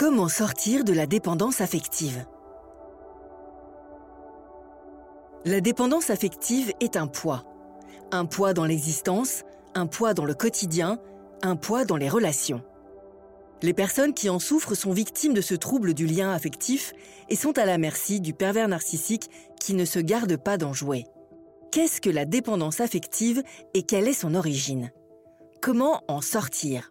Comment sortir de la dépendance affective? La dépendance affective est un poids. Un poids dans l'existence, un poids dans le quotidien, un poids dans les relations. Les personnes qui en souffrent sont victimes de ce trouble du lien affectif et sont à la merci du pervers narcissique qui ne se garde pas d'en jouer. Qu'est-ce que la dépendance affective et quelle est son origine? Comment en sortir?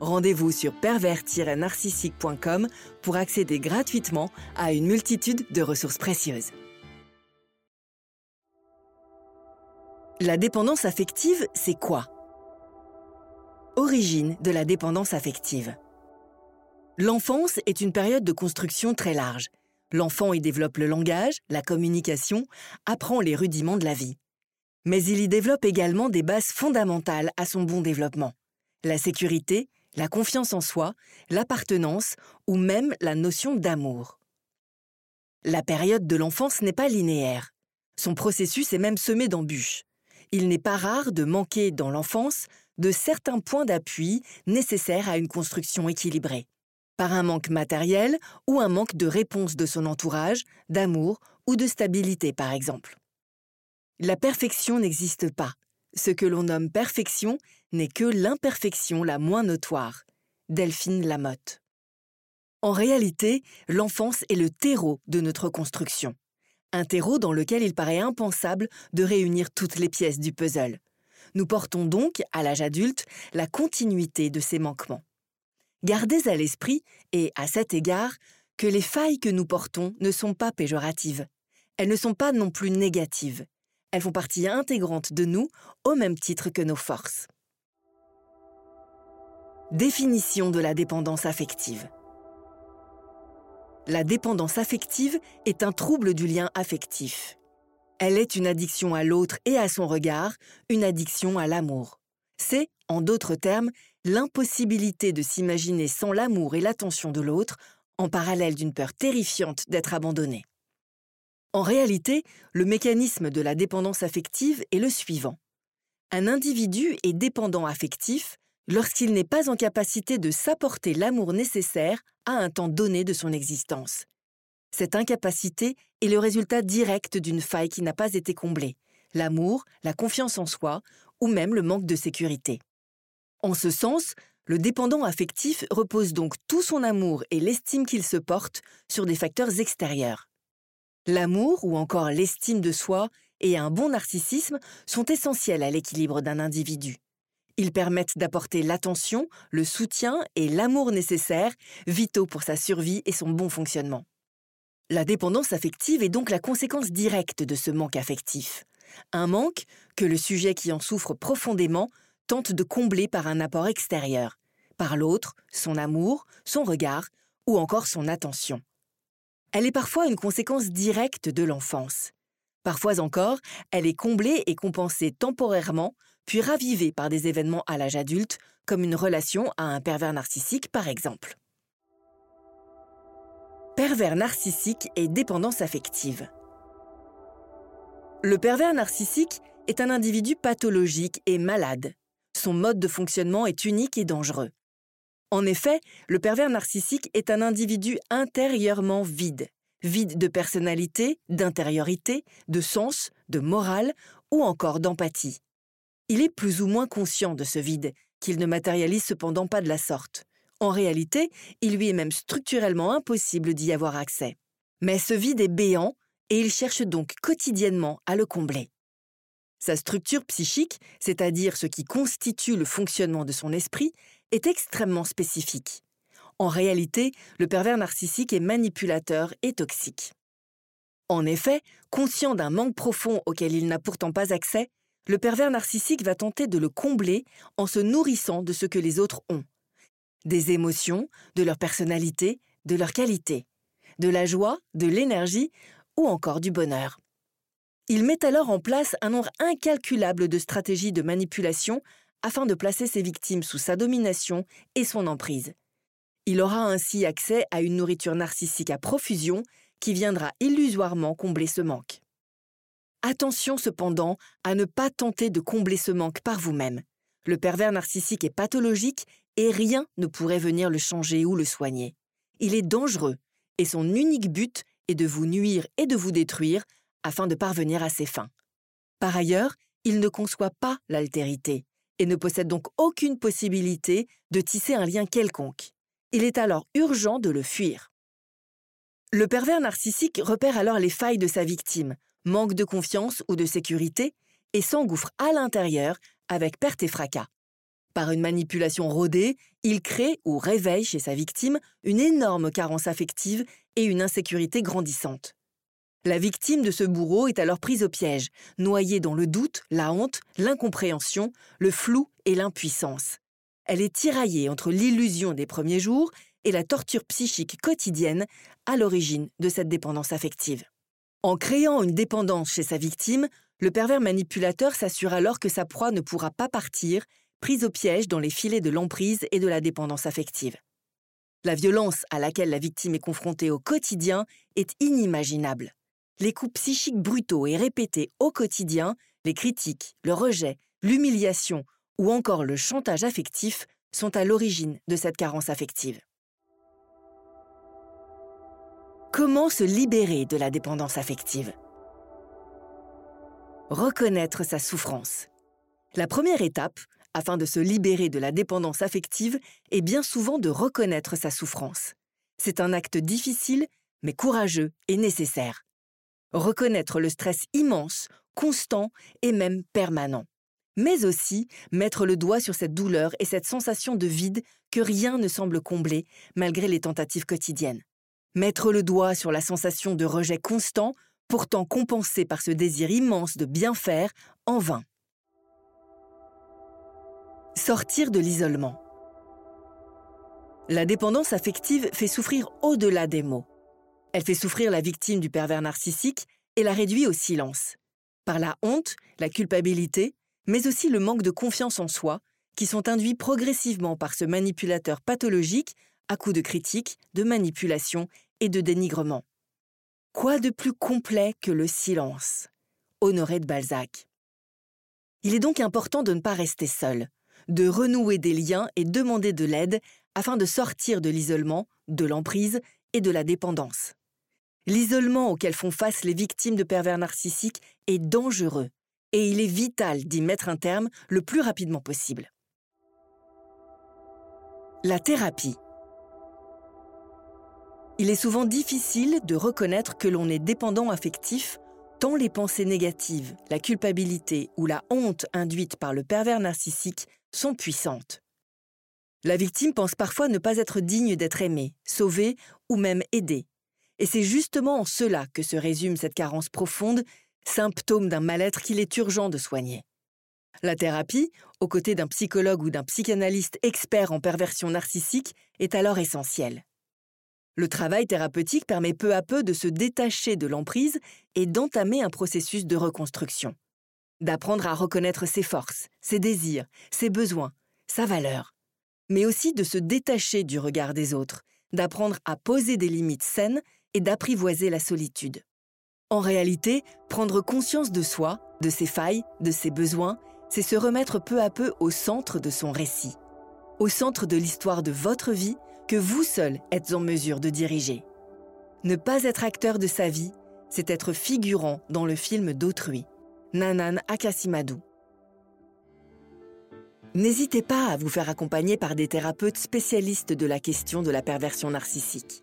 Rendez-vous sur pervers-narcissique.com pour accéder gratuitement à une multitude de ressources précieuses. La dépendance affective, c'est quoi? Origine de la dépendance affective. L'enfance est une période de construction très large. L'enfant y développe le langage, la communication, apprend les rudiments de la vie. Mais il y développe également des bases fondamentales à son bon développement. La sécurité, la confiance en soi, l'appartenance ou même la notion d'amour. La période de l'enfance n'est pas linéaire. Son processus est même semé d'embûches. Il n'est pas rare de manquer dans l'enfance de certains points d'appui nécessaires à une construction équilibrée par un manque matériel ou un manque de réponse de son entourage, d'amour ou de stabilité par exemple. La perfection n'existe pas. Ce que l'on nomme perfection n'est que l'imperfection la moins notoire. Delphine Lamotte. En réalité, l'enfance est le terreau de notre construction. Un terreau dans lequel il paraît impensable de réunir toutes les pièces du puzzle. Nous portons donc, à l'âge adulte, la continuité de ces manquements. Gardez à l'esprit, et à cet égard, que les failles que nous portons ne sont pas péjoratives. Elles ne sont pas non plus négatives. Elles font partie intégrante de nous au même titre que nos forces. Définition de la dépendance affective. La dépendance affective est un trouble du lien affectif. Elle est une addiction à l'autre et à son regard, une addiction à l'amour. C'est, en d'autres termes, l'impossibilité de s'imaginer sans l'amour et l'attention de l'autre, en parallèle d'une peur terrifiante d'être abandonné. En réalité, le mécanisme de la dépendance affective est le suivant. Un individu est dépendant affectif lorsqu'il n'est pas en capacité de s'apporter l'amour nécessaire à un temps donné de son existence. Cette incapacité est le résultat direct d'une faille qui n'a pas été comblée, l'amour, la confiance en soi ou même le manque de sécurité. En ce sens, le dépendant affectif repose donc tout son amour et l'estime qu'il se porte sur des facteurs extérieurs. L'amour ou encore l'estime de soi et un bon narcissisme sont essentiels à l'équilibre d'un individu. Ils permettent d'apporter l'attention, le soutien et l'amour nécessaires, vitaux pour sa survie et son bon fonctionnement. La dépendance affective est donc la conséquence directe de ce manque affectif. Un manque que le sujet qui en souffre profondément tente de combler par un apport extérieur, par l'autre, son amour, son regard ou encore son attention. Elle est parfois une conséquence directe de l'enfance. Parfois encore, elle est comblée et compensée temporairement, puis ravivée par des événements à l'âge adulte, comme une relation à un pervers narcissique par exemple. Pervers narcissique et dépendance affective. Le pervers narcissique est un individu pathologique et malade son mode de fonctionnement est unique et dangereux. En effet, le pervers narcissique est un individu intérieurement vide, vide de personnalité, d'intériorité, de sens, de morale ou encore d'empathie. Il est plus ou moins conscient de ce vide, qu'il ne matérialise cependant pas de la sorte. En réalité, il lui est même structurellement impossible d'y avoir accès. Mais ce vide est béant et il cherche donc quotidiennement à le combler. Sa structure psychique, c'est-à-dire ce qui constitue le fonctionnement de son esprit, est extrêmement spécifique. En réalité, le pervers narcissique est manipulateur et toxique. En effet, conscient d'un manque profond auquel il n'a pourtant pas accès, le pervers narcissique va tenter de le combler en se nourrissant de ce que les autres ont. des émotions, de leur personnalité, de leur qualité, de la joie, de l'énergie ou encore du bonheur. Il met alors en place un nombre incalculable de stratégies de manipulation afin de placer ses victimes sous sa domination et son emprise. Il aura ainsi accès à une nourriture narcissique à profusion qui viendra illusoirement combler ce manque. Attention cependant à ne pas tenter de combler ce manque par vous-même. Le pervers narcissique est pathologique et rien ne pourrait venir le changer ou le soigner. Il est dangereux et son unique but est de vous nuire et de vous détruire afin de parvenir à ses fins. Par ailleurs, il ne conçoit pas l'altérité et ne possède donc aucune possibilité de tisser un lien quelconque. Il est alors urgent de le fuir. Le pervers narcissique repère alors les failles de sa victime, manque de confiance ou de sécurité, et s'engouffre à l'intérieur avec perte et fracas. Par une manipulation rodée, il crée ou réveille chez sa victime une énorme carence affective et une insécurité grandissante. La victime de ce bourreau est alors prise au piège, noyée dans le doute, la honte, l'incompréhension, le flou et l'impuissance. Elle est tiraillée entre l'illusion des premiers jours et la torture psychique quotidienne à l'origine de cette dépendance affective. En créant une dépendance chez sa victime, le pervers manipulateur s'assure alors que sa proie ne pourra pas partir, prise au piège dans les filets de l'emprise et de la dépendance affective. La violence à laquelle la victime est confrontée au quotidien est inimaginable. Les coups psychiques brutaux et répétés au quotidien, les critiques, le rejet, l'humiliation ou encore le chantage affectif sont à l'origine de cette carence affective. Comment se libérer de la dépendance affective? Reconnaître sa souffrance. La première étape, afin de se libérer de la dépendance affective, est bien souvent de reconnaître sa souffrance. C'est un acte difficile, mais courageux et nécessaire. Reconnaître le stress immense, constant et même permanent. Mais aussi mettre le doigt sur cette douleur et cette sensation de vide que rien ne semble combler malgré les tentatives quotidiennes. Mettre le doigt sur la sensation de rejet constant pourtant compensé par ce désir immense de bien faire, en vain. Sortir de l'isolement. La dépendance affective fait souffrir au-delà des mots. Elle fait souffrir la victime du pervers narcissique et la réduit au silence. Par la honte, la culpabilité, mais aussi le manque de confiance en soi, qui sont induits progressivement par ce manipulateur pathologique à coups de critique, de manipulation et de dénigrement. Quoi de plus complet que le silence? Honoré de Balzac. Il est donc important de ne pas rester seul, de renouer des liens et demander de l'aide afin de sortir de l'isolement, de l'emprise et de la dépendance. L'isolement auquel font face les victimes de pervers narcissiques est dangereux et il est vital d'y mettre un terme le plus rapidement possible. La thérapie. Il est souvent difficile de reconnaître que l'on est dépendant affectif tant les pensées négatives, la culpabilité ou la honte induite par le pervers narcissique sont puissantes. La victime pense parfois ne pas être digne d'être aimée, sauvée ou même aidée. Et c'est justement en cela que se résume cette carence profonde, symptôme d'un mal-être qu'il est urgent de soigner. La thérapie, aux côtés d'un psychologue ou d'un psychanalyste expert en perversion narcissique, est alors essentielle. Le travail thérapeutique permet peu à peu de se détacher de l'emprise et d'entamer un processus de reconstruction. D'apprendre à reconnaître ses forces, ses désirs, ses besoins, sa valeur. Mais aussi de se détacher du regard des autres, d'apprendre à poser des limites saines et d'apprivoiser la solitude. En réalité, prendre conscience de soi, de ses failles, de ses besoins, c'est se remettre peu à peu au centre de son récit, au centre de l'histoire de votre vie que vous seul êtes en mesure de diriger. Ne pas être acteur de sa vie, c'est être figurant dans le film d'autrui. Nanan Akasimadou. N'hésitez pas à vous faire accompagner par des thérapeutes spécialistes de la question de la perversion narcissique.